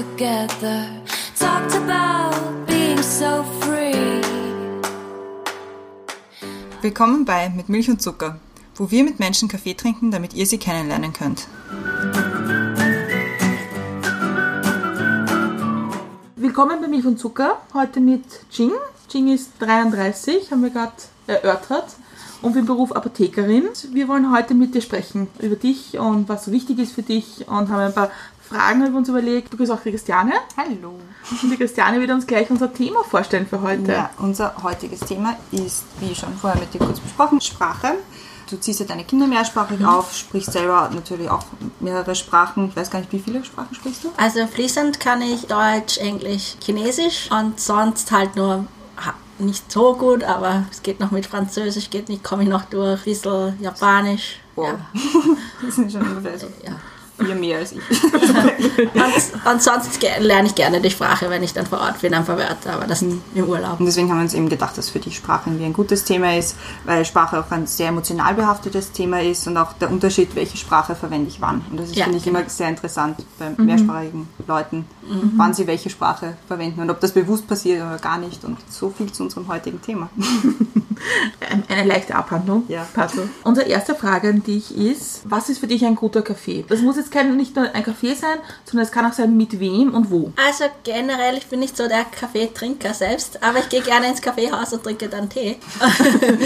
together. Talked about being so free. Willkommen bei Mit Milch und Zucker, wo wir mit Menschen Kaffee trinken, damit ihr sie kennenlernen könnt. Willkommen bei Milch und Zucker. Heute mit Jing. Jing ist 33, haben wir gerade erörtert. Und im Beruf Apothekerin. Wir wollen heute mit dir sprechen über dich und was so wichtig ist für dich und haben ein paar Fragen haben wir uns überlegt. Du bist auch die Christiane. Hallo. Und die Christiane wird uns gleich unser Thema vorstellen für heute. Ja, unser heutiges Thema ist, wie schon vorher mit dir kurz besprochen, Sprache. Du ziehst ja deine Kinder mehrsprachig auf, sprichst selber natürlich auch mehrere Sprachen. Ich weiß gar nicht, wie viele Sprachen sprichst du? Also fließend kann ich Deutsch, Englisch, Chinesisch und sonst halt nur nicht so gut, aber es geht noch mit Französisch, geht nicht, komme ich noch durch, ein bisschen Japanisch. Wow. Das sind schon ungefähr so Ja. Vier mehr als ich. Und, und sonst ge- lerne ich gerne die Sprache, wenn ich dann vor Ort bin, ein paar Wörter, aber das im Urlaub. Und deswegen haben wir uns eben gedacht, dass für die Sprache irgendwie ein gutes Thema ist, weil Sprache auch ein sehr emotional behaftetes Thema ist und auch der Unterschied, welche Sprache verwende ich wann. Und das ist, Ja, finde ich, genau. immer sehr interessant bei mehrsprachigen Leuten, wann sie welche Sprache verwenden und ob das bewusst passiert oder gar nicht. Und so viel zu unserem heutigen Thema. Ein- Eine leichte Abhandlung. Ja. Passt so. Unsere erste Frage an dich ist, was ist für dich ein guter Kaffee? Das muss jetzt kein, nicht nur ein Kaffee sein, sondern es kann auch sein, mit wem und wo. Also generell, ich bin nicht so der Kaffeetrinker selbst, aber ich gehe gerne ins Kaffeehaus und trinke dann Tee.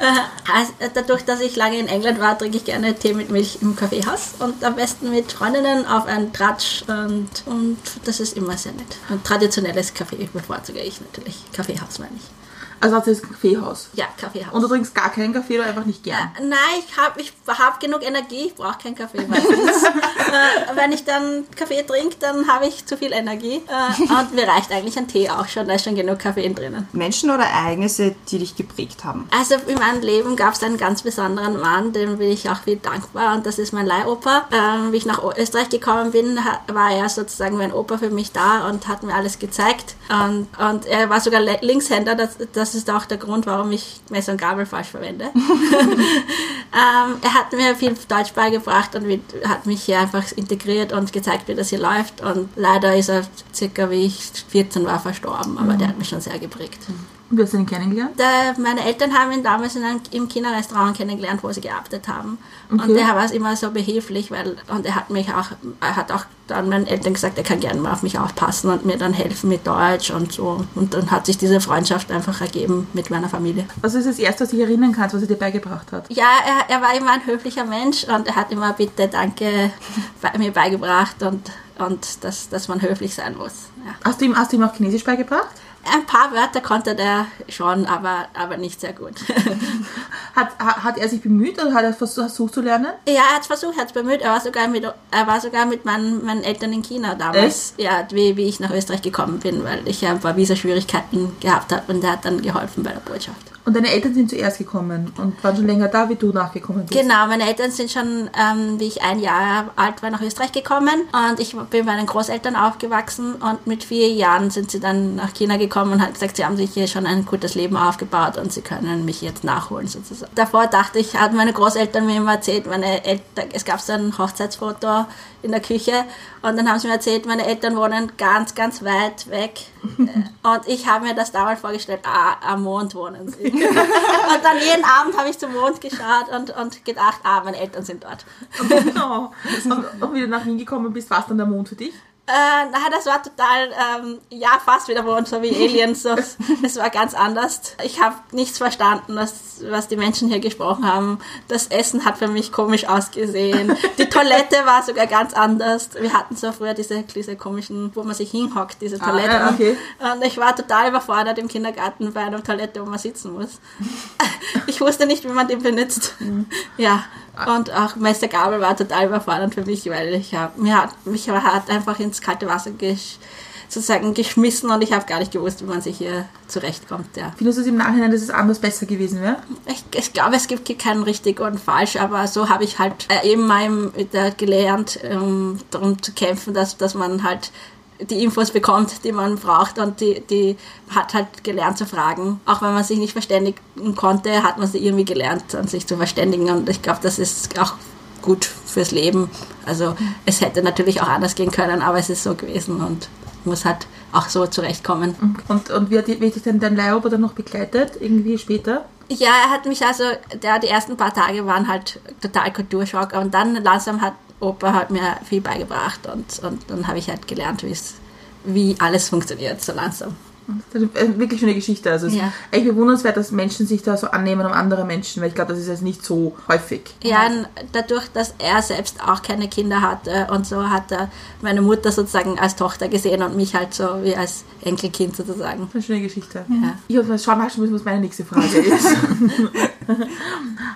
Äh, also dadurch, dass ich lange in England war, trinke ich gerne Tee mit Milch im Kaffeehaus und am besten mit Freundinnen auf einen Tratsch und, und das ist immer sehr nett. Und traditionelles Kaffee bevorzuge ich natürlich. Kaffeehaus meine ich. Also das ist ein Kaffeehaus. Ja, Kaffeehaus. Und du trinkst gar keinen Kaffee oder einfach nicht gern. Nein, ich habe ich hab genug Energie, ich brauche keinen Kaffee meistens. äh, wenn ich dann Kaffee trinke, dann habe ich zu viel Energie. Äh, und mir reicht eigentlich ein Tee auch schon, da ist schon genug Kaffee drinnen. Menschen oder Ereignisse, die dich geprägt haben. Also in meinem Leben gab es einen ganz besonderen Mann, dem bin ich auch viel dankbar und das ist mein Leihopa. Ähm, wie ich nach Österreich gekommen bin, war er sozusagen mein Opa für mich da und hat mir alles gezeigt. Und, und er war sogar Linkshänder, das, das ist auch der Grund, warum ich Messer und Gabel falsch verwende. ähm, er hat mir viel Deutsch beigebracht und hat mich hier einfach integriert und gezeigt, wie das hier läuft. Und leider ist er circa wie ich 14 war verstorben, aber der hat mich schon sehr geprägt. Und wie hast du ihn kennengelernt? Da, meine Eltern haben ihn damals in einem, im China-Restaurant kennengelernt, wo sie gearbeitet haben. Und Okay. der war immer so behilflich, weil, und er hat mich auch, er hat auch dann meinen Eltern gesagt, er kann gerne mal auf mich aufpassen und mir dann helfen mit Deutsch und so. Und dann hat sich diese Freundschaft einfach ergeben mit meiner Familie. Was ist das Erste, was du dich erinnern kannst, was er dir beigebracht hat? Ja, er, er war immer ein höflicher Mensch und er hat immer bitte, danke bei mir beigebracht und, und dass, dass man höflich sein muss. Ja. Hast du ihm, hast du ihm auch Chinesisch beigebracht? Ein paar Wörter konnte der schon, aber, aber nicht sehr gut. Hat, ha- hat er sich bemüht oder hat er vers- versucht zu lernen? Ja, er hat versucht, er hat es bemüht. Er war sogar mit, er war sogar mit meinen, meinen Eltern in China damals. Ja, wie, wie ich nach Österreich gekommen bin, weil ich ja ein paar Visa-Schwierigkeiten gehabt habe und er hat dann geholfen bei der Botschaft. Und deine Eltern sind zuerst gekommen und waren schon länger da, wie du nachgekommen bist. Genau, meine Eltern sind schon, ähm, wie ich ein Jahr alt war, nach Österreich gekommen und ich bin bei meinen Großeltern aufgewachsen und mit vier Jahren sind sie dann nach China gekommen und hat gesagt, sie haben sich hier schon ein gutes Leben aufgebaut und sie können mich jetzt nachholen sozusagen. Davor dachte ich, hatten meine Großeltern mir immer erzählt, meine Eltern, es gab so ein Hochzeitsfoto in der Küche und dann haben sie mir erzählt, meine Eltern wohnen ganz, ganz weit weg und ich habe mir das damals vorgestellt, ah, am Mond wohnen sie. und dann jeden Abend habe ich zum Mond geschaut und, und gedacht, ah, meine Eltern sind dort. Genau. Und, und wie du nach Wien gekommen bist, war es dann der Mond für dich? Äh, na, das war total, ähm, ja, fast wieder Mond, so wie Aliens. So, es war ganz anders. Ich habe nichts verstanden, was, was die Menschen hier gesprochen haben. Das Essen hat für mich komisch ausgesehen. Die Toilette war sogar ganz anders. Wir hatten so früher diese, diese komischen, wo man sich hinhockt, diese Toilette. ja, okay. Und ich war total überfordert im Kindergarten bei einer Toilette, wo man sitzen muss. Ich wusste nicht, wie man den benutzt. Ja. Und auch Meister Gabel war total überfordernd für mich, weil ich hab, mir hat, mich hat einfach ins kalte Wasser gesch, sozusagen geschmissen und ich habe gar nicht gewusst, wie man sich hier zurechtkommt. Ja. Findest du es im Nachhinein, dass es anders besser gewesen wäre? Ich, ich glaube, es gibt keinen richtig und falsch, aber so habe ich halt äh, eben mal äh, gelernt, um darum zu kämpfen, dass, dass man halt die Infos bekommt, die man braucht und die, die hat halt gelernt zu fragen. Auch wenn man sich nicht verständigen konnte, hat man sie irgendwie gelernt, an sich zu verständigen und ich glaube, das ist auch gut fürs Leben. Also es hätte natürlich auch anders gehen können, aber es ist so gewesen und muss halt auch so zurechtkommen. Und, und wie hat wie hat dich denn dein Leihroboter dann noch begleitet, irgendwie später? Ja, er hat mich also, der, die ersten paar Tage waren halt total Kulturschock und dann langsam hat Opa halt mir viel beigebracht und, und dann habe ich halt gelernt, wie es wie alles funktioniert, so langsam. Das ist eine wirklich schöne Geschichte. Also es Ja. ist echt bewundernswert, dass Menschen sich da so annehmen um andere Menschen, weil ich glaube, das ist jetzt nicht so häufig. Ja, dadurch, dass er selbst auch keine Kinder hatte und so hat er meine Mutter sozusagen als Tochter gesehen und mich halt so wie als Enkelkind sozusagen. Eine schöne Geschichte. Ja. Ich habe mal schauen müssen, was meine nächste Frage ist.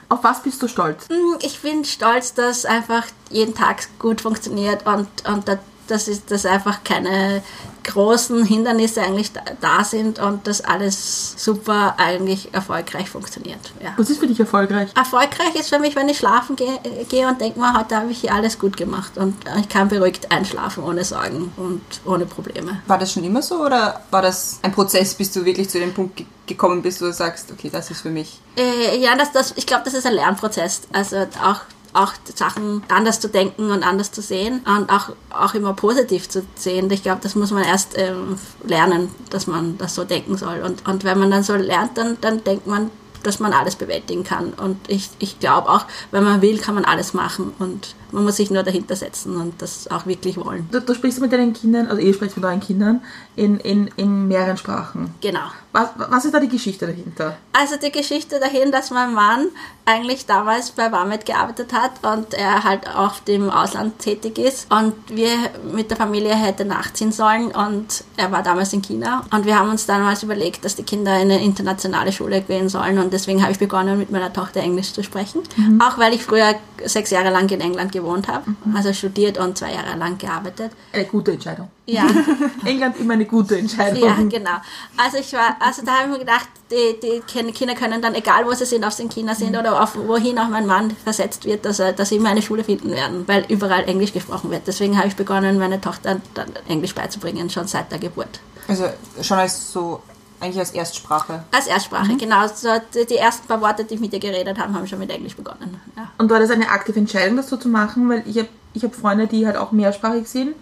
Auf was bist du stolz? Hm, Ich bin stolz, dass einfach jeden Tag gut funktioniert und, und da- dass, ist, dass einfach keine großen Hindernisse eigentlich da, da sind und dass alles super eigentlich erfolgreich funktioniert. Ja. Was ist für dich erfolgreich? Erfolgreich ist für mich, wenn ich schlafen gehe, gehe und denke mir, heute habe ich hier alles gut gemacht und ich kann beruhigt einschlafen ohne Sorgen und ohne Probleme. War das schon immer so oder war das ein Prozess, bis du wirklich zu dem Punkt ge gekommen bist, wo du sagst, okay, das ist für mich? Äh, ja, das, das, ich glaube, das ist ein Lernprozess. Also auch, auch Sachen anders zu denken und anders zu sehen und auch, auch immer positiv zu sehen. Ich glaube, das muss man erst ähm, lernen, dass man das so denken soll. Und, und wenn man dann so lernt, dann, dann denkt man, dass man alles bewältigen kann. Und ich, ich glaube auch, wenn man will, kann man alles machen. Und man muss sich nur dahinter setzen und das auch wirklich wollen. Du, du sprichst mit deinen Kindern, also ihr spricht mit euren Kindern in, in, in mehreren Sprachen. Genau. Was, was ist da die Geschichte dahinter? Also die Geschichte dahin, dass mein Mann eigentlich damals bei Wamet gearbeitet hat und er halt auch im Ausland tätig ist und wir mit der Familie hätten nachziehen sollen und er war damals in China und wir haben uns damals überlegt, dass die Kinder in eine internationale Schule gehen sollen und deswegen habe ich begonnen mit meiner Tochter Englisch zu sprechen, auch weil ich früher sechs Jahre lang in England gewohnt habe, also studiert und zwei Jahre lang gearbeitet. Eine gute Entscheidung. Ja. England immer eine gute Entscheidung. Ja, genau. Also ich war, also da habe ich mir gedacht, die, die Kin- Kinder können dann, egal wo sie sind, ob sie in China sind oder auf wohin auch mein Mann versetzt wird, dass, er, dass sie immer eine Schule finden werden, weil überall Englisch gesprochen wird. Deswegen habe ich begonnen, meine Tochter dann Englisch beizubringen, schon seit der Geburt. Also schon als so, eigentlich als Erstsprache. Als Erstsprache, genau. So die, die ersten paar Worte, die ich mit ihr geredet habe, haben schon mit Englisch begonnen. Ja. Und war das eine aktive Entscheidung, das so zu machen? Weil ich habe ich hab Freunde, die halt auch mehrsprachig sind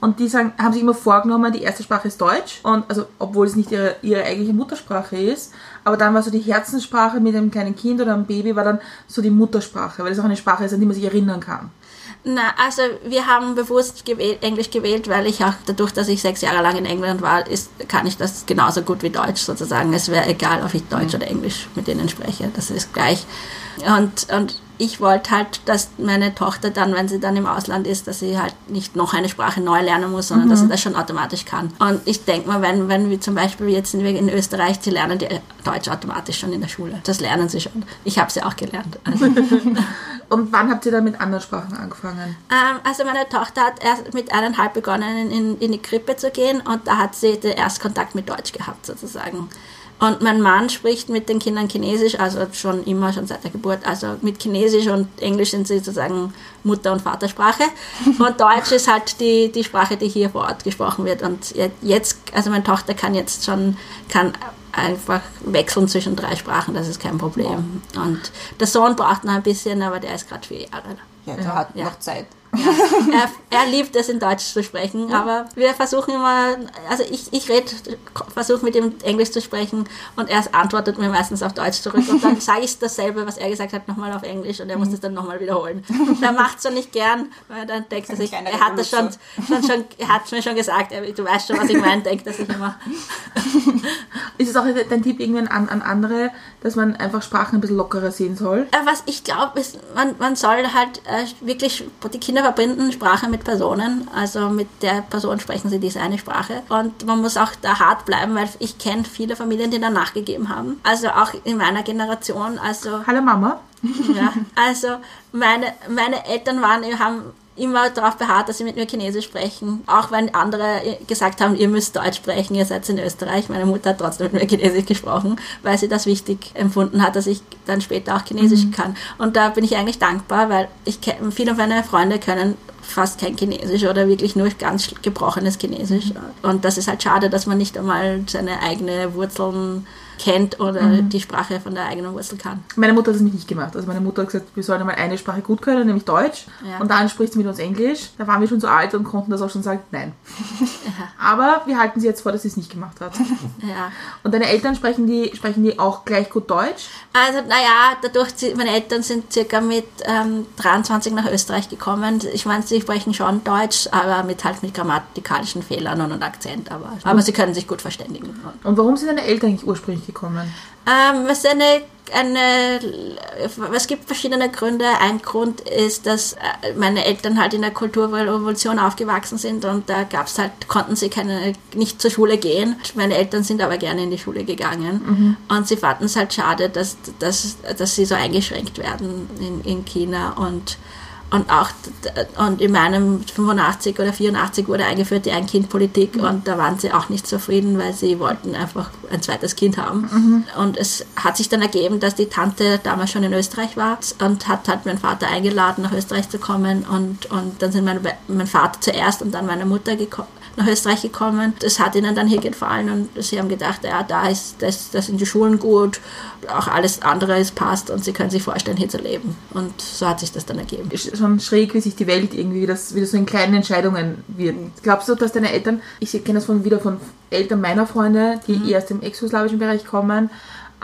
und die sagen, haben sich immer vorgenommen, die erste Sprache ist Deutsch. Und also, obwohl es nicht ihre, ihre eigentliche Muttersprache ist, aber dann war so die Herzenssprache mit einem kleinen Kind oder einem Baby, war dann so die Muttersprache, weil es auch eine Sprache ist, an die man sich erinnern kann. Na, also wir haben bewusst gewählt, Englisch gewählt, weil ich auch dadurch, dass ich sechs Jahre lang in England war, ist, kann ich das genauso gut wie Deutsch sozusagen. Es wäre egal, ob ich Deutsch oder Englisch mit denen spreche, das ist gleich. Und, und ich wollte halt, dass meine Tochter dann, wenn sie dann im Ausland ist, dass sie halt nicht noch eine Sprache neu lernen muss, sondern dass sie das schon automatisch kann. Und ich denke mal, wenn, wenn wir zum Beispiel jetzt sind wir in Österreich, sie lernen die Deutsch automatisch schon in der Schule. Das lernen sie schon. Ich habe sie auch gelernt. Also. Und wann habt ihr dann mit anderen Sprachen angefangen? Ähm, also meine Tochter hat erst mit eineinhalb begonnen, in, in die Krippe zu gehen und da hat sie den Erstkontakt mit Deutsch gehabt sozusagen. Und mein Mann spricht mit den Kindern Chinesisch, also schon immer, schon seit der Geburt. Also mit Chinesisch und Englisch sind sie sozusagen Mutter- und Vatersprache. Und Deutsch ist halt die, die Sprache, die hier vor Ort gesprochen wird. Und jetzt, also meine Tochter kann jetzt schon, kann einfach wechseln zwischen drei Sprachen, das ist kein Problem. Und der Sohn braucht noch ein bisschen, aber der ist gerade vier Jahre. Ja, der hat Ja. noch Zeit. Er, er liebt es, in Deutsch zu sprechen, aber wir versuchen immer, also ich, ich rede, versuche mit ihm Englisch zu sprechen und er antwortet mir meistens auf Deutsch zurück und dann sage ich dasselbe, was er gesagt hat, nochmal auf Englisch und er muss das dann nochmal wiederholen. Er macht es so nicht gern, weil er dann denkt, dass ich, er hat das schon, schon, schon, er hat mir schon gesagt, er, du weißt schon, was ich meine, denkt, dass ich immer, Ist es auch dein Tipp irgendwann an, an andere, dass man einfach Sprachen ein bisschen lockerer sehen soll? Äh, Was ich glaube, ist, man, man soll halt äh, wirklich, die Kinder verbinden Sprache mit Personen. Also mit der Person sprechen sie diese eine Sprache. Und man muss auch da hart bleiben, weil ich kenne viele Familien, die dann nachgegeben haben. Also auch in meiner Generation. Also Hallo Mama. ja, also meine, meine Eltern waren, haben immer darauf beharrt, dass sie mit mir Chinesisch sprechen. Auch wenn andere gesagt haben, ihr müsst Deutsch sprechen, ihr seid in Österreich. Meine Mutter hat trotzdem mit mir Chinesisch gesprochen, weil sie das wichtig empfunden hat, dass ich dann später auch Chinesisch kann. Und da bin ich eigentlich dankbar, weil ich viele meiner Freunde können fast kein Chinesisch oder wirklich nur ganz gebrochenes Chinesisch. Und das ist halt schade, dass man nicht einmal seine eigenen Wurzeln kennt oder Mhm. die Sprache von der eigenen Wurzel kann. Meine Mutter hat es nicht gemacht. Also meine Mutter hat gesagt, wir sollen einmal eine Sprache gut können, nämlich Deutsch. Ja. Und dann spricht sie mit uns Englisch. Da waren wir schon so alt und konnten das auch schon sagen, nein. Aber wir halten sie jetzt vor, dass sie es nicht gemacht hat. Ja. Und deine Eltern sprechen die, sprechen die auch gleich gut Deutsch? Also, naja, dadurch, meine Eltern sind circa mit ähm, 23 nach Österreich gekommen. Ich meine, sie sprechen schon Deutsch, aber mit halt mit grammatikalischen Fehlern und, und Akzent. Aber, aber sie können sich gut verständigen. Und warum sind deine Eltern eigentlich ursprünglich gekommen? Ähm, es, ist eine, eine, es gibt verschiedene Gründe. Ein Grund ist, dass äh, meine Eltern halt in der Kulturrevolution aufgewachsen sind und da gab's halt, konnten sie keine, nicht zur Schule gehen. Meine Eltern sind aber gerne in die Schule gegangen und sie fanden es halt schade, dass, dass, dass sie so eingeschränkt werden in, in China und und auch und in meinem 85 oder 84 wurde eingeführt die Ein-Kind-Politik und da waren sie auch nicht zufrieden, weil sie wollten einfach ein zweites Kind haben. Und es hat sich dann ergeben, dass die Tante damals schon in Österreich war und hat halt meinen Vater eingeladen, nach Österreich zu kommen und, und dann sind meine, Be- mein Vater zuerst und dann meine Mutter nach Österreich gekommen. Das hat ihnen dann hier gefallen und sie haben gedacht, ja, da ist das, das sind die Schulen gut, auch alles andere ist passt und sie können sich vorstellen, hier zu leben. Und so hat sich das dann ergeben. Ist schon schräg, wie sich die Welt irgendwie, wie das, wie das so in kleinen Entscheidungen wird. Glaubst du, dass deine Eltern, ich kenne das von, wieder von Eltern meiner Freunde, die eher aus dem ex-jugoslawischen Bereich kommen,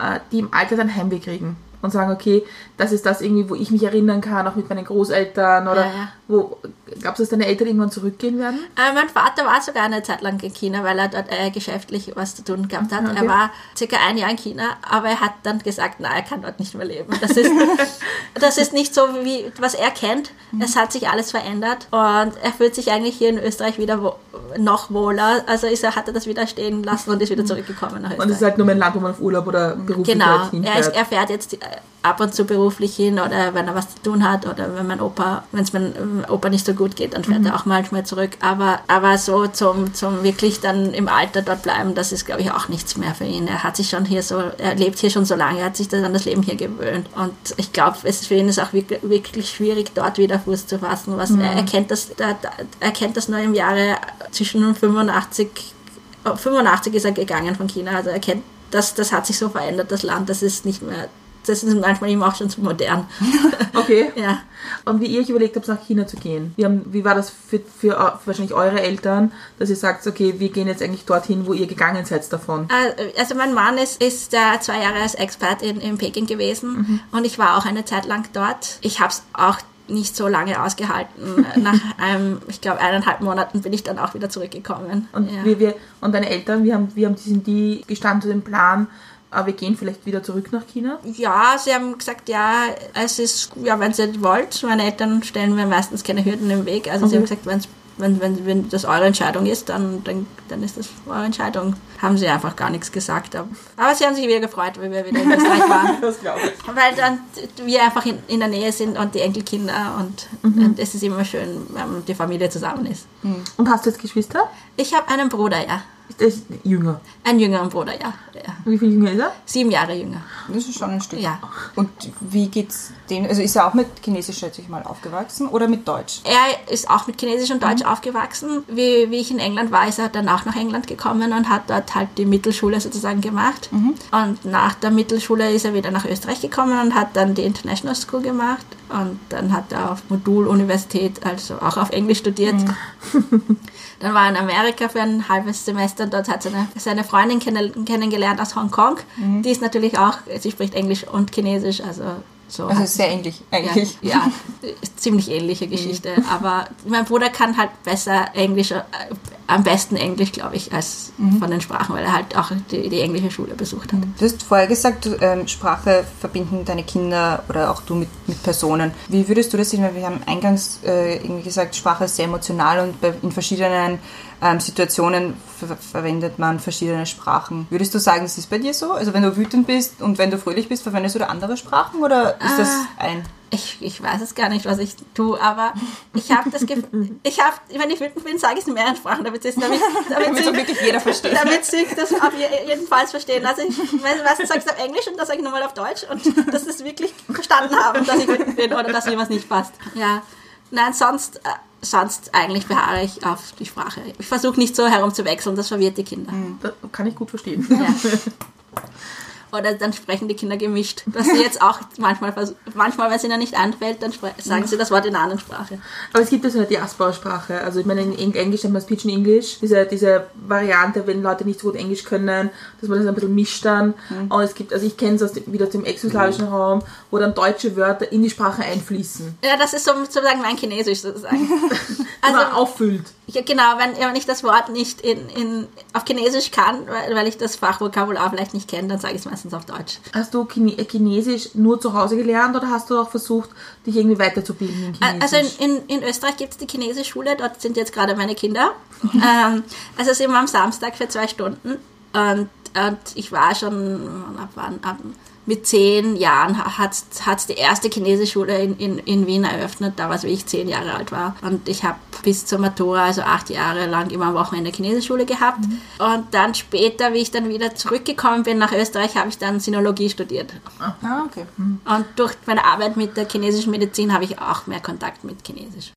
äh, die im Alter dann Heimweh kriegen und sagen, okay, das ist das irgendwie, wo ich mich erinnern kann, auch mit meinen Großeltern oder Ja, ja. wo, glaubst du, dass deine Eltern irgendwann zurückgehen werden? Äh, mein Vater war sogar eine Zeit lang in China, weil er dort äh, geschäftlich was zu tun gehabt hat. Okay. Er war circa ein Jahr in China, aber er hat dann gesagt, nein, er kann dort nicht mehr leben. Das ist, das ist nicht so, wie was er kennt. Es hat sich alles verändert und er fühlt sich eigentlich hier in Österreich wieder wo, noch wohler. Also ist er, hat er das wieder stehen lassen und ist wieder zurückgekommen nach Und es ist halt nur ein Land, wo man auf Urlaub oder beruflich Genau, halt er, ist, hinfährt. er fährt jetzt äh, ab und zu beruflich hin oder wenn er was zu tun hat oder wenn mein Opa, wenn es meinem Opa nicht so gut geht, dann fährt er auch manchmal zurück. Aber, aber so zum, zum wirklich dann im Alter dort bleiben, das ist glaube ich auch nichts mehr für ihn. Er hat sich schon hier so, er lebt hier schon so lange, er hat sich das an das Leben hier gewöhnt. Und ich glaube, es ist für ihn ist auch wirklich, wirklich schwierig, dort wieder Fuß zu fassen. Was, er, er, kennt das, da, da, er kennt das nur im Jahre zwischen 85 Oh, 85 ist er gegangen von China, also er kennt, das, das hat sich so verändert, das Land, das ist nicht mehr, das ist manchmal ihm auch schon zu modern. Okay. ja. Und wie ihr euch überlegt habt, nach China zu gehen. Wie, haben, wie war das für, für, eu- wahrscheinlich eure Eltern, dass ihr sagt, okay, wir gehen jetzt eigentlich dorthin, wo ihr gegangen seid davon? Äh, Also mein Mann ist, ist äh, zwei Jahre als Expert in, in Peking gewesen und ich war auch eine Zeit lang dort. Ich habe es auch nicht so lange ausgehalten. Nach einem, ich glaube, eineinhalb Monaten bin ich dann auch wieder zurückgekommen. Und, ja. wie wir, und deine Eltern, wie haben, wie haben die, sind die gestanden zu dem Plan, äh, wir gehen vielleicht wieder zurück nach China? Ja, sie haben gesagt, ja, es ist, ja, wenn ihr wollt. Meine Eltern stellen mir meistens keine Hürden im Weg. Also sie haben gesagt, wenn's, wenn, wenn, wenn das eure Entscheidung ist, dann, dann, dann ist das eure Entscheidung. Haben sie einfach gar nichts gesagt. Aber, aber sie haben sich wieder gefreut, weil wir wieder in Österreich waren. Das glaube ich. Weil dann wir einfach in, in der Nähe sind und die Enkelkinder und, und es ist immer schön, wenn die Familie zusammen ist. Und hast du jetzt Geschwister? Ich habe einen Bruder, ja. Ist der jünger? Einen jüngeren Bruder, ja. ja. Wie viel jünger ist er? Sieben Jahre jünger. Das ist schon ein Stück. Ja. Und wie geht's dem? Also ist er auch mit Chinesisch, schätze ich mal, aufgewachsen oder mit Deutsch? Er ist auch mit Chinesisch und Deutsch aufgewachsen. Wie, wie ich in England war, ist er dann auch nach England gekommen und hat dort halt die Mittelschule sozusagen gemacht. Und nach der Mittelschule ist er wieder nach Österreich gekommen und hat dann die International School gemacht. Und dann hat er auf Moduluniversität, also auch auf Englisch studiert. Dann war er in Amerika für ein halbes Semester und dort hat seine, seine Freundin kenn kennengelernt aus Hongkong. Die ist natürlich auch, sie spricht Englisch und Chinesisch, also so. Also sehr ähnlich ja, eigentlich. ja, ist ziemlich ähnliche Geschichte. Aber mein Bruder kann halt besser Englisch, äh, am besten Englisch, glaube ich, als von den Sprachen, weil er halt auch die, die englische Schule besucht hat. Du hast vorher gesagt, du, ähm, Sprache verbinden deine Kinder oder auch du mit, mit Personen. Wie würdest du das sehen? Weil wir haben eingangs äh, irgendwie gesagt, Sprache ist sehr emotional und bei, in verschiedenen ähm, Situationen ver verwendet man verschiedene Sprachen. Würdest du sagen, es ist bei dir so? Also wenn du wütend bist und wenn du fröhlich bist, verwendest du da andere Sprachen oder ist das ein... Ich, ich weiß es gar nicht, was ich tue, aber ich habe das Gefühl, ich habe, wenn ich wütend bin, sage ich es in mehreren Sprachen, damit, es- damit, damit, Damit sie, wirklich jeder versteht. damit sie das auf je- jedenfalls verstehen. Also ich meistens sage ich es auf Englisch und das sage ich nochmal auf Deutsch und dass sie es wirklich verstanden haben, dass ich wütend bin oder dass mir was nicht passt. Ja, nein, sonst, äh, sonst eigentlich beharre ich auf die Sprache. Ich versuche nicht so herumzuwechseln, das verwirrt die Kinder. Das kann ich gut verstehen. Ja. Oder dann sprechen die Kinder gemischt. Was sie jetzt auch manchmal. Manchmal, wenn es ihnen nicht einfällt, dann sagen sie das Wort in einer anderen Sprache. Aber es gibt ja so eine Diaspora-Sprache. Also ich meine, in Eng- Englisch nennt man es Pidgin English. Diese, diese Variante, wenn Leute nicht so gut Englisch können, dass man das ein bisschen mischt dann. Und es gibt, also ich kenne es aus dem, wieder aus dem exoslawischen Raum, wo dann deutsche Wörter in die Sprache einfließen. Ja, das ist so, sozusagen mein Chinesisch sozusagen. Also Also, auffüllt. Ja, genau, wenn, wenn ich das Wort nicht in, in, auf Chinesisch kann, weil, weil ich das Fachvokabular vielleicht nicht kenne, dann sage ich es meistens auf Deutsch. Hast du Chine äh, Chinesisch nur zu Hause gelernt oder hast du auch versucht, dich irgendwie weiterzubilden in Chinesisch? Also in, in, in Österreich gibt es die chinesische Schule, dort sind jetzt gerade meine Kinder. ähm, also es ist immer am Samstag für zwei Stunden. Und, und ich war schon ab wann, ab, mit zehn Jahren hat es die erste chinesische Schule in, in, in Wien eröffnet, damals wie ich zehn Jahre alt war. Und ich habe bis zur Matura, also acht Jahre lang, immer am Wochenende Chinesischschule gehabt. Und dann später, wie ich dann wieder zurückgekommen bin nach Österreich, habe ich dann Sinologie studiert. Ah, okay. Und durch meine Arbeit mit der chinesischen Medizin habe ich auch mehr Kontakt mit Chinesisch.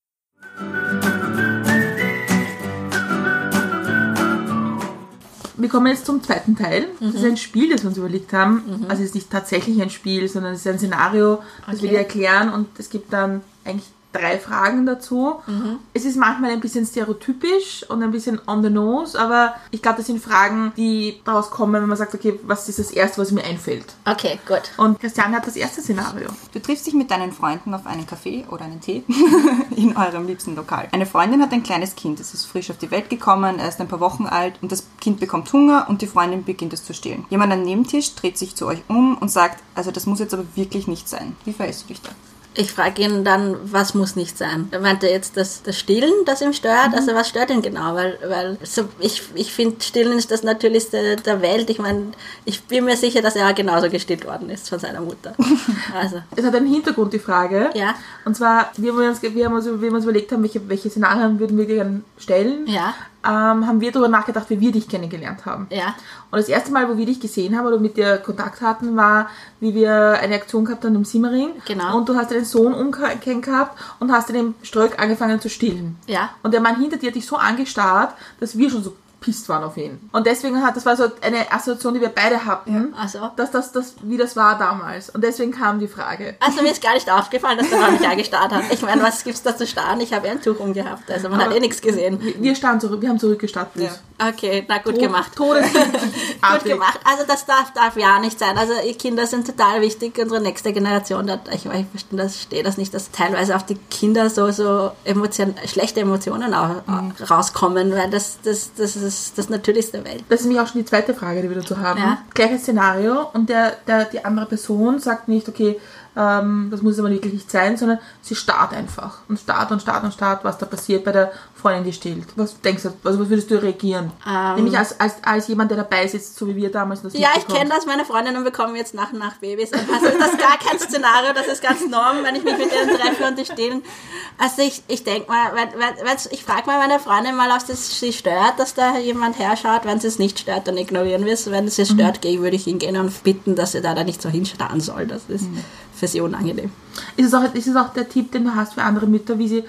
Wir kommen jetzt zum zweiten Teil. Das ist Mhm. ein Spiel, das wir uns überlegt haben. Also es ist nicht tatsächlich ein Spiel, sondern es ist ein Szenario, das wir Okay. dir erklären und es gibt dann eigentlich drei Fragen dazu. Mhm. Es ist manchmal ein bisschen stereotypisch und ein bisschen on the nose, aber ich glaube, das sind Fragen, die daraus kommen, wenn man sagt, okay, was ist das Erste, was mir einfällt? Okay, gut. Und Christian hat das erste Szenario. Du triffst dich mit deinen Freunden auf einen Kaffee oder einen Tee in eurem liebsten Lokal. Eine Freundin hat ein kleines Kind, es ist frisch auf die Welt gekommen, er ist ein paar Wochen alt und das Kind bekommt Hunger und die Freundin beginnt es zu stillen. Jemand am Nebentisch dreht sich zu euch um und sagt, also das muss jetzt aber wirklich nicht sein. Wie verhältst du dich da? Ich frage ihn dann, was muss nicht sein? Er meinte jetzt das, das Stillen, das ihm stört. Also was stört ihn genau? Weil, weil so, ich, ich finde, Stillen ist das Natürlichste der Welt. Ich meine, ich bin mir sicher, dass er auch genauso gestillt worden ist von seiner Mutter. Also, Es hat einen Hintergrund, die Frage. Ja. Und zwar, wir haben uns, wir haben uns, wir haben uns überlegt haben, welche, welche Szenarien würden wir gerne stellen, ja, ähm, haben wir darüber nachgedacht, wie wir dich kennengelernt haben. ja, Und das erste Mal, wo wir dich gesehen haben oder mit dir Kontakt hatten, war, wie wir eine Aktion gehabt haben im Simmering. Genau. Und du hast deinen Sohn umgehängt gehabt und hast dem Ströck angefangen zu stillen. ja. Und der Mann hinter dir hat dich so angestarrt, dass wir schon so pisst waren auf ihn. Und deswegen hat, das war so eine Assoziation, die wir beide hatten, Also. dass das, das, wie das war damals. Und deswegen kam die Frage. Also mir ist gar nicht aufgefallen, dass der Mann mich angestarrt hat. Ich meine, was gibt's da zu starren? Ich habe ja ein Tuch umgehabt, also man hat eh nichts gesehen. Wir, wir standen zurück, wir haben zurückgestarrt. bloß. Okay, na gut Tod- gemacht. Todesartig. Gut gemacht. Also das darf, darf ja nicht sein. Also Kinder sind total wichtig, unsere nächste Generation. Da, ich, ich verstehe das, nicht, dass teilweise auf die Kinder so, so Emotion, schlechte Emotionen auch, Mhm. rauskommen, weil das, das, das ist das Natürlichste der Welt. Das ist nämlich auch schon die zweite Frage, die wir dazu haben. Ja. Gleiches Szenario und der, der, die andere Person sagt nicht, okay, ähm, das muss aber wirklich nicht sein, sondern sie starrt einfach und starrt und starrt und starrt, was da passiert bei der Freundin, die stillt. Was denkst du, also was würdest du reagieren? Ähm. Nämlich als, als, als jemand, der dabei sitzt, so wie wir damals. Das Ja, ich kenne das. Meine Freundinnen bekommen jetzt nach und nach Babys. Und Also das ist gar kein Szenario, das ist ganz norm, wenn ich mich mit denen treffe und die stillen. Also ich, ich denke mal, wenn, wenn, ich frage mal meine Freundin mal, ob es sie stört, dass da jemand herschaut. Wenn sie es nicht stört, dann ignorieren wir es. Wenn es sie stört, gehe, würde ich hingehen und bitten, dass sie da, da nicht so hinstarren soll. Das ist für sie unangenehm. Ist es, auch, ist es auch der Tipp, den du hast für andere Mütter, wie sie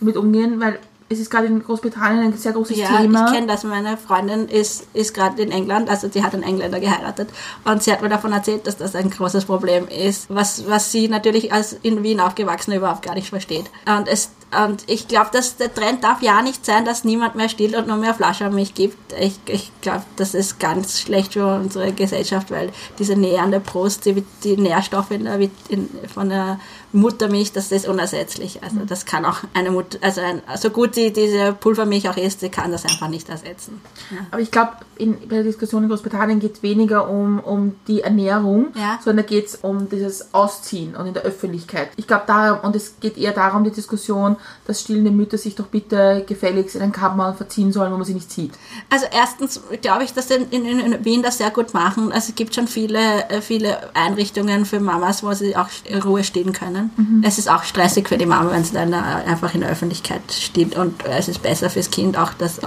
damit umgehen? Weil es ist gerade in Großbritannien ein sehr großes Ja, Thema. ich kenne das. Meine Freundin ist, ist gerade in England, also sie hat einen Engländer geheiratet und sie hat mir davon erzählt, dass das ein großes Problem ist, was, was sie natürlich als in Wien aufgewachsene überhaupt gar nicht versteht. Und, es, und ich glaube, dass der Trend darf ja nicht sein, dass niemand mehr stillt und nur mehr Flaschenmilch gibt. Ich, ich glaube, das ist ganz schlecht für unsere Gesellschaft, weil diese Nähe an der Brust, die, die Nährstoffe in der, in, von der Muttermilch, das ist unersetzlich. Also das kann auch eine Mutter, also ein, so gut die diese Pulvermilch auch ist, die kann das einfach nicht ersetzen. Ja. Aber ich glaube, bei der Diskussion in Großbritannien geht es weniger um, um die Ernährung, Ja. sondern da geht es um dieses Ausziehen und in der Öffentlichkeit. Ich glaube, darum, und es geht eher darum, die Diskussion, dass stillende Mütter sich doch bitte gefälligst in ein Kammer verziehen sollen, wo man sie nicht sieht. Also erstens glaube ich, dass sie in, in, in Wien das sehr gut machen. Also es gibt schon viele, äh, viele Einrichtungen für Mamas, wo sie auch in Ruhe stehen können. Es ist auch stressig für die Mama, wenn sie dann da einfach in der Öffentlichkeit steht und äh, es ist besser fürs Kind auch, dass äh,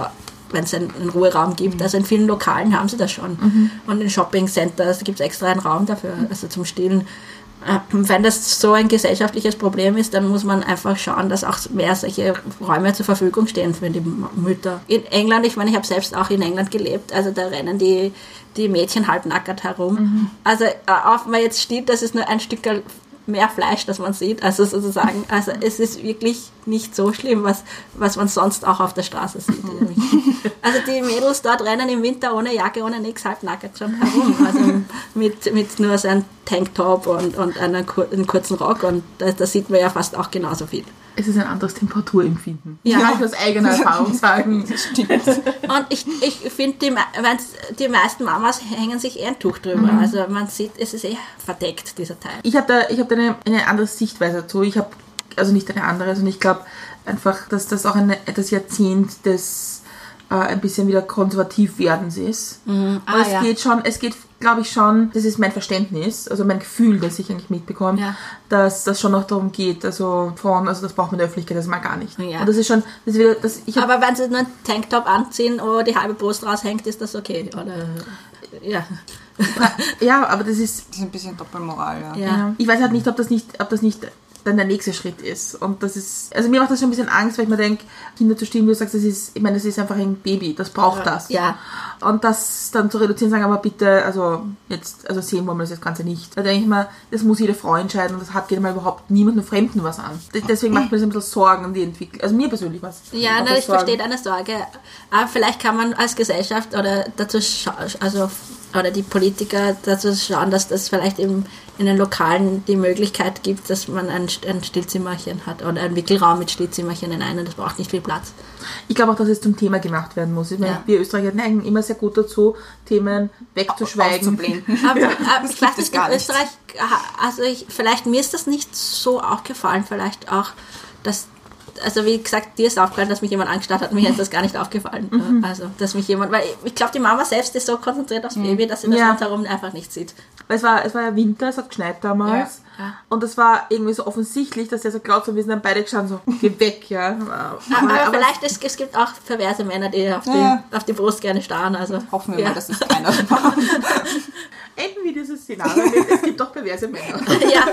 wenn es einen, einen Ruheraum gibt. Also in vielen Lokalen haben sie das schon. Und in Shopping Centers gibt es extra einen Raum dafür, also zum Stillen. äh, wenn das so ein gesellschaftliches Problem ist, dann muss man einfach schauen, dass auch mehr solche Räume zur Verfügung stehen für die Mütter. In England, ich meine, ich habe selbst auch in England gelebt, also da rennen die, die Mädchen halbnackert herum. Also äh, auf man jetzt steht, das ist nur ein Stück mehr Fleisch, das man sieht. Also sozusagen, also es ist wirklich nicht so schlimm, was, was man sonst auch auf der Straße sieht. Also die Mädels dort rennen im Winter ohne Jacke, ohne nichts, halbnackert schon herum. Also mit, mit nur so einem Tanktop und, und einer, kur- einem kurzen Rock und da, da sieht man ja fast auch genauso viel. Es ist ein anderes Temperaturempfinden. Ja. Kann ich aus eigener Erfahrung sagen. Und ich, ich finde, die, die meisten Mamas hängen sich eher ein Tuch drüber. Also man sieht, es ist eher verdeckt, dieser Teil. Ich habe da, ich hab da eine, eine andere Sichtweise dazu. Ich habe, also nicht eine andere, sondern ich glaube einfach, dass das auch eine, das Jahrzehnt des äh, ein bisschen wieder konservativ werdens ist. Ah, Und es ja. geht schon, es geht, glaube ich schon, das ist mein Verständnis, also mein Gefühl, das ich eigentlich mitbekomme, Ja. dass das schon noch darum geht, also von, also das braucht man in der Öffentlichkeit das mal gar nicht. Ja. Und das ist schon, das ist wieder, das, ich Aber wenn sie nur einen Tanktop anziehen, wo die halbe Brust raushängt, ist das okay, oder? Ja. ja, aber das ist, Das ist ein bisschen Doppelmoral. Ja. Ja. Ich weiß halt nicht, ob das nicht, ob das nicht dann der nächste Schritt ist. Und das ist, also mir macht das schon ein bisschen Angst, weil ich mir denke, Kinder zu stillen, wie du sagst, das ist, ich meine, das ist einfach ein Baby, das braucht das. Ja. Und das dann zu reduzieren, sagen, aber bitte, also jetzt, also sehen wollen wir das Ganze nicht. Da denke ich mir, das muss jede Frau entscheiden und das hat geht mal überhaupt niemandem Fremden was an. Deswegen macht mir das ein bisschen Sorgen um die Entwicklung. Also mir persönlich was. Ja, na, ich verstehe deine Sorge. Aber vielleicht kann man als Gesellschaft oder dazu also oder die Politiker dazu schauen, dass das vielleicht im, in den Lokalen die Möglichkeit gibt, dass man ein, ein Stillzimmerchen hat oder einen Wickelraum mit Stillzimmerchen in einem. Das braucht nicht viel Platz. Ich glaube auch, dass es zum Thema gemacht werden muss. Ich meine, Ja. wir Österreicher neigen immer sehr gut dazu, Themen wegzuschweigen. Aber, aber ich weiß es nicht, in gar nicht. Österreich, also ich, vielleicht mir ist das nicht so aufgefallen, vielleicht auch, dass, also wie gesagt, dir ist aufgefallen, dass mich jemand angestarrt hat, mir ist das gar nicht aufgefallen. Mhm. Also, dass mich jemand, weil ich, ich glaube, die Mama selbst ist so konzentriert aufs Baby, dass sie das Ja. rundherum einfach nicht sieht. Weil es war, es war ja Winter, es hat geschneit damals. Ja, ja. Und es war irgendwie so offensichtlich, dass der so graut so, wir sind dann beide gestanden, so, geh weg, ja. Aber, aber vielleicht, es, es gibt auch perverse Männer, die auf, Ja. die, auf die Brust gerne starren. Also, Hoffen wir ja. mal, dass es keiner macht. enden wir dieses Szenario mit, es gibt doch perverse Männer. ja.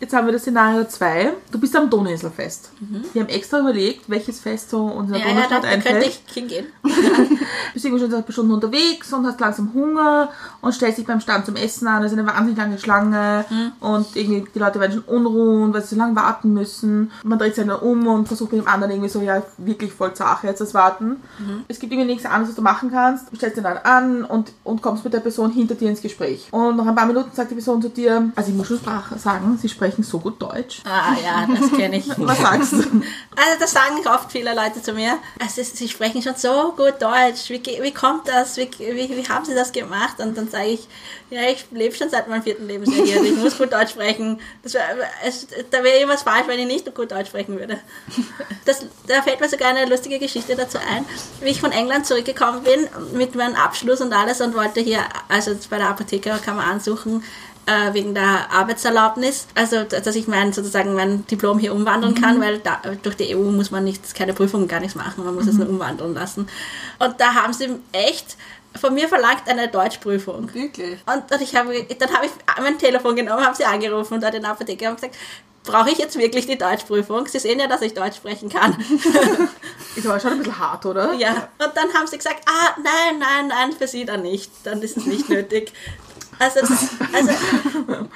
Jetzt haben wir das Szenario 2. Du bist am Donauinselfest. Wir haben extra überlegt, welches Fest so unserer Mhm. Ja, ja, da, Donaustadt da könnte einfällt. ich hingehen. bist irgendwie schon seit ein paar Stunden unterwegs und hast langsam Hunger und stellst dich beim Stand zum Essen an. Es ist eine wahnsinnig lange Schlange Mhm. und irgendwie die Leute werden schon unruhend, weil sie so lange warten müssen. Man dreht sich dann um und versucht mit dem anderen irgendwie so, ja, wirklich voll Sache jetzt das Warten. Mhm. Es gibt irgendwie nichts anderes, was du machen kannst. Du stellst dich dann an und, und kommst mit der Person hinter dir ins Gespräch. Und nach ein paar Minuten sagt die Person zu dir, also ich muss schon sagen, sie sprechen so gut Deutsch. Ah ja, das kenne ich. Was sagst du? Also das sagen oft viele Leute zu mir. Also sie sprechen schon so gut Deutsch. Wie, wie kommt das? Wie, wie, wie haben sie das gemacht? Und dann sage ich, ja, ich lebe schon seit meinem vierten Lebensjahr hier. Also ich muss gut Deutsch sprechen. Das wär, es, da wäre irgendwas falsch, wenn ich nicht gut Deutsch sprechen würde. Das, da fällt mir sogar eine lustige Geschichte dazu ein. Wie ich von England zurückgekommen bin mit meinem Abschluss und alles und wollte hier, also bei der Apotheker kann man ansuchen, äh, wegen der Arbeitserlaubnis, also dass ich mein sozusagen mein Diplom hier umwandeln kann, weil da, durch die EU muss man nichts, keine Prüfung, gar nichts machen, man muss es nur umwandeln lassen. Und da haben sie echt von mir verlangt eine Deutschprüfung. Wirklich? Und, und ich habe, dann habe ich mein Telefon genommen, habe sie angerufen und da den Apotheker und gesagt, brauche ich jetzt wirklich die Deutschprüfung? Sie sehen ja, dass ich Deutsch sprechen kann. Ist aber schon ein bisschen hart, oder? ja. Und dann haben sie gesagt, ah, nein, nein, nein, für sie dann nicht. Dann ist es nicht nötig. Also, das, also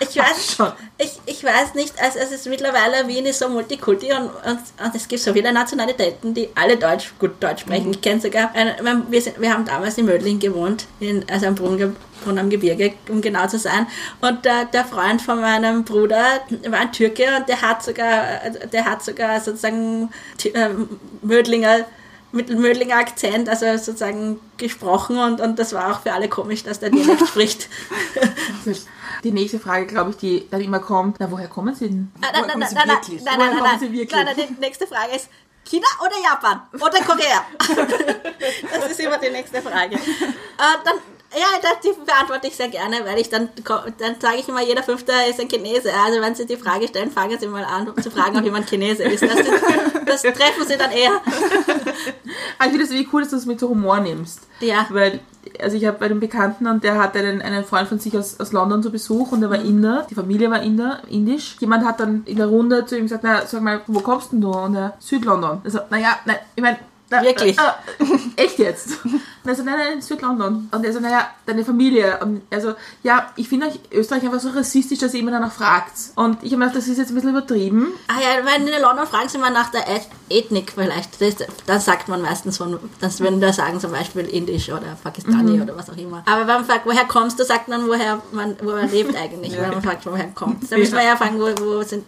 ich weiß, ich, ich weiß nicht, also es ist mittlerweile Wien ist so Multikulti und, und, und es gibt so viele Nationalitäten, die alle Deutsch, gut Deutsch sprechen. Ich kenne sogar, eine, mein- wir, sind, wir haben damals in Mödling gewohnt, in, also am Brunnen, Brunnen am Gebirge, um genau zu sein. Und der, der Freund von meinem Bruder war ein Türke und der hat sogar, der hat sogar sozusagen äh, Mödlinger mit Mödlinger Akzent, also sozusagen gesprochen und, und das war auch für alle komisch, dass der Dialekt spricht. Die nächste Frage, glaube ich, die dann immer kommt, na, woher kommen sie denn? Nein, nein, nein, nein, nein, nein, nein, nein, nein, die nächste Frage ist China oder Japan oder Korea? Das ist immer die nächste Frage. Äh, dann, Ja, das, die beantworte ich sehr gerne, weil ich dann, dann sage ich immer, jeder Fünfte ist ein Chinese. Also wenn Sie die Frage stellen, fangen Sie mal an zu fragen, ob jemand Chinese ist. Das, das treffen Sie dann eher. Aber ich finde es irgendwie cool, dass du es mit so Humor nimmst. Ja. Weil, also ich habe bei einem Bekannten und der hat einen, einen Freund von sich aus, aus London zu Besuch und der war Inder, die Familie war Inder, indisch. Jemand hat dann in der Runde zu ihm gesagt, na, sag mal, wo kommst denn du? Und er, Südlondon. Also, naja, nein, ich meine, na, Wirklich? Äh, äh, echt jetzt? Und er so, nein, nein, in Südlondon. Und er so, naja, deine Familie. Und er so, ja, ich finde euch Österreich einfach so rassistisch, dass ihr immer danach fragt. Und ich habe mir gedacht, das ist jetzt ein bisschen übertrieben. Ah ja, wenn in London fragen sie mal nach der Eth- Ethnik vielleicht. Das, das sagt man meistens von, das würden da sagen zum Beispiel Indisch oder Pakistani oder was auch immer. Aber wenn man fragt, woher kommst du, sagt man, woher man, wo man lebt eigentlich. Wenn man fragt, woher kommt. Da müssen wir ja fragen, wo, wo sind,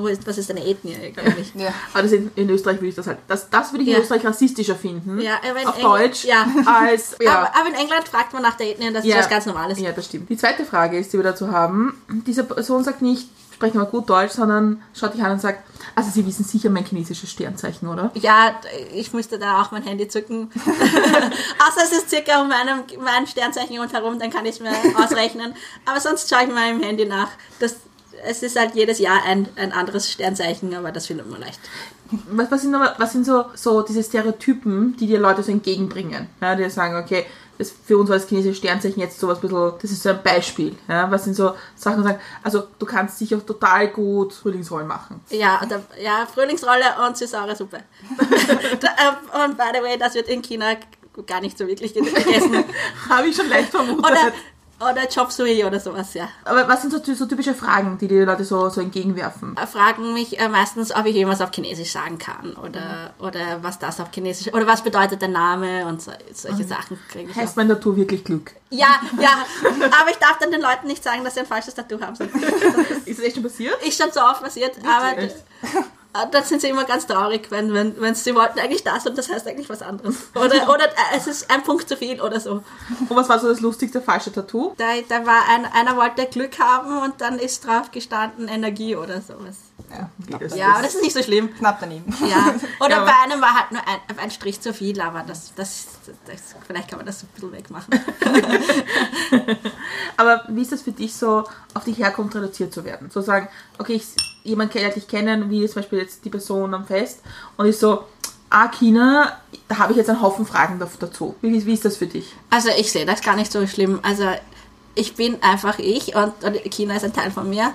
wo ist, was ist deine Ethnie eigentlich. Ja. Aber das in, in Österreich würde ich das halt, das, das würde ich in Ja. Österreich rassistischer finden. Ja, auf Engl- Deutsch. ja. Als, ja. Aber, aber in England fragt man nach der Ethnie und das ist was ganz Normales. Ja, das stimmt. Die zweite Frage ist, die wir dazu haben. Diese Person sagt nicht, sprechen wir gut Deutsch, sondern schaut dich an und sagt, also Sie wissen sicher mein chinesisches Sternzeichen, oder? Ja, ich musste da auch mein Handy zücken. Außer es ist circa um meinem, mein Sternzeichen rundherum, dann kann ich es mir ausrechnen. Aber sonst schaue ich mal im Handy nach. Das, es ist halt jedes Jahr ein, ein anderes Sternzeichen, aber das findet man leicht. Was, was sind, aber, was sind so, so diese Stereotypen, die dir Leute so entgegenbringen? Ja, die sagen, okay, das für uns war das chinesische Sternzeichen jetzt sowas bisschen, das ist so ein Beispiel. Ja, was sind so Sachen, die sagen, also du kannst sicher total gut Frühlingsrollen machen. Ja, da, ja Frühlingsrolle und süß-saure Suppe. Ähm, und by the way, das wird in China gar nicht so wirklich gegessen. Habe ich schon leicht vermutet. Oder, oder Chop Suey oder sowas, ja. aber was sind so, so typische Fragen, die die Leute so, so entgegenwerfen? fragen mich äh, meistens, ob ich irgendwas auf Chinesisch sagen kann oder, oder was das auf Chinesisch oder was bedeutet der Name und so, solche Sachen kriege ich Heißt auch. mein Natur wirklich Glück? Ja, ja, aber ich darf dann den Leuten nicht sagen, dass sie ein falsches Tattoo haben. Ist das echt schon passiert? Ist schon so oft passiert, aber äh, dann sind sie immer ganz traurig, wenn, wenn, wenn sie wollten eigentlich das und das heißt eigentlich was anderes. Oder, oder äh, es ist ein Punkt zu viel oder so. Und was war so das lustigste falsche Tattoo? Da, da war ein, einer wollte Glück haben und dann ist drauf gestanden Energie oder sowas. Ja, knapp, Das-. Ja, aber das ist nicht so schlimm. knapp daneben. Ja, oder Ja, bei einem war halt nur ein, ein Strich zu viel, aber das, das, das, vielleicht kann man das ein bisschen wegmachen. Aber wie ist das für dich so, auf die Herkunft reduziert zu werden? So sagen, okay, ich, jemand lernt dich kennen, wie zum Beispiel jetzt die Person am Fest, und ist so, ah, China, da habe ich jetzt einen Haufen Fragen dazu. Wie, wie ist das für dich? Also ich sehe das gar nicht so schlimm. Also ich bin einfach ich und, und China ist ein Teil von mir.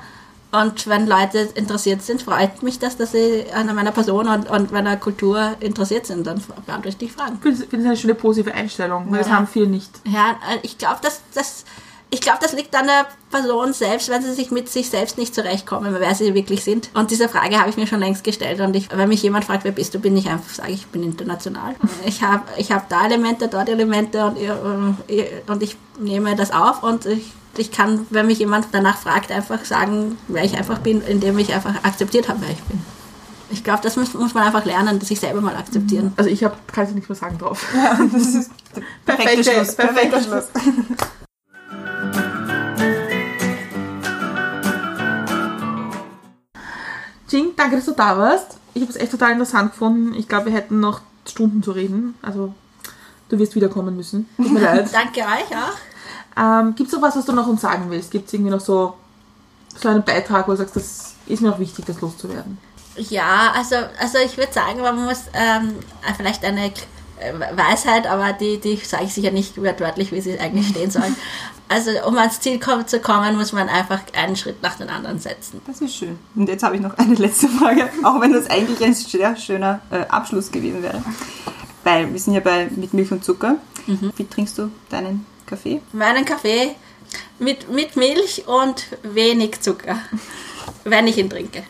Und wenn Leute interessiert sind, freut mich das, dass sie an meiner Person und, und meiner Kultur interessiert sind. Dann beantworte ich die Fragen. Ich finde das das eine schöne positive Einstellung, weil das Ja. haben viele nicht. Ja, ich glaube, das, das, ich glaube, das liegt an der Person selbst, wenn sie sich mit sich selbst nicht zurechtkommen, wer sie wirklich sind. Und diese Frage habe ich mir schon längst gestellt. Und ich, wenn mich jemand fragt, wer bist du, bin ich einfach, sage ich, ich bin international. Ich habe ich hab da Elemente, dort Elemente und, ihr- und ich nehme das auf und ich, ich kann, wenn mich jemand danach fragt, einfach sagen, wer ich einfach bin, indem ich einfach akzeptiert habe, wer ich bin. Ich glaube, das muss, muss man einfach lernen, sich selber mal akzeptieren. Also ich habe, kann jetzt nichts mehr sagen drauf. Das ist der perfekte Perfekte- Schluss. Perfekter Schluss. Jing, danke, dass du da warst. Ich habe es echt total interessant gefunden. Ich glaube, wir hätten noch Stunden zu reden. Also du wirst wiederkommen müssen. Tut mir leid. Danke euch auch. Ähm, Gibt es noch was, was du noch uns sagen willst? Gibt es irgendwie noch so, so einen Beitrag, wo du sagst, das ist mir auch wichtig, das loszuwerden? Ja, also, also ich würde sagen, man muss ähm, vielleicht eine Weisheit, aber die, die sage ich sicher nicht wörtlich, wie sie eigentlich stehen soll. Also um ans Ziel zu kommen, muss man einfach einen Schritt nach dem anderen setzen. Das ist schön. Und jetzt habe ich noch eine letzte Frage, auch wenn das eigentlich ein sehr schöner äh, Abschluss gewesen wäre. Weil wir sind ja bei mit Milch und Zucker. Wie trinkst du deinen Kaffee? Meinen Kaffee mit, mit Milch und wenig Zucker, wenn ich ihn trinke.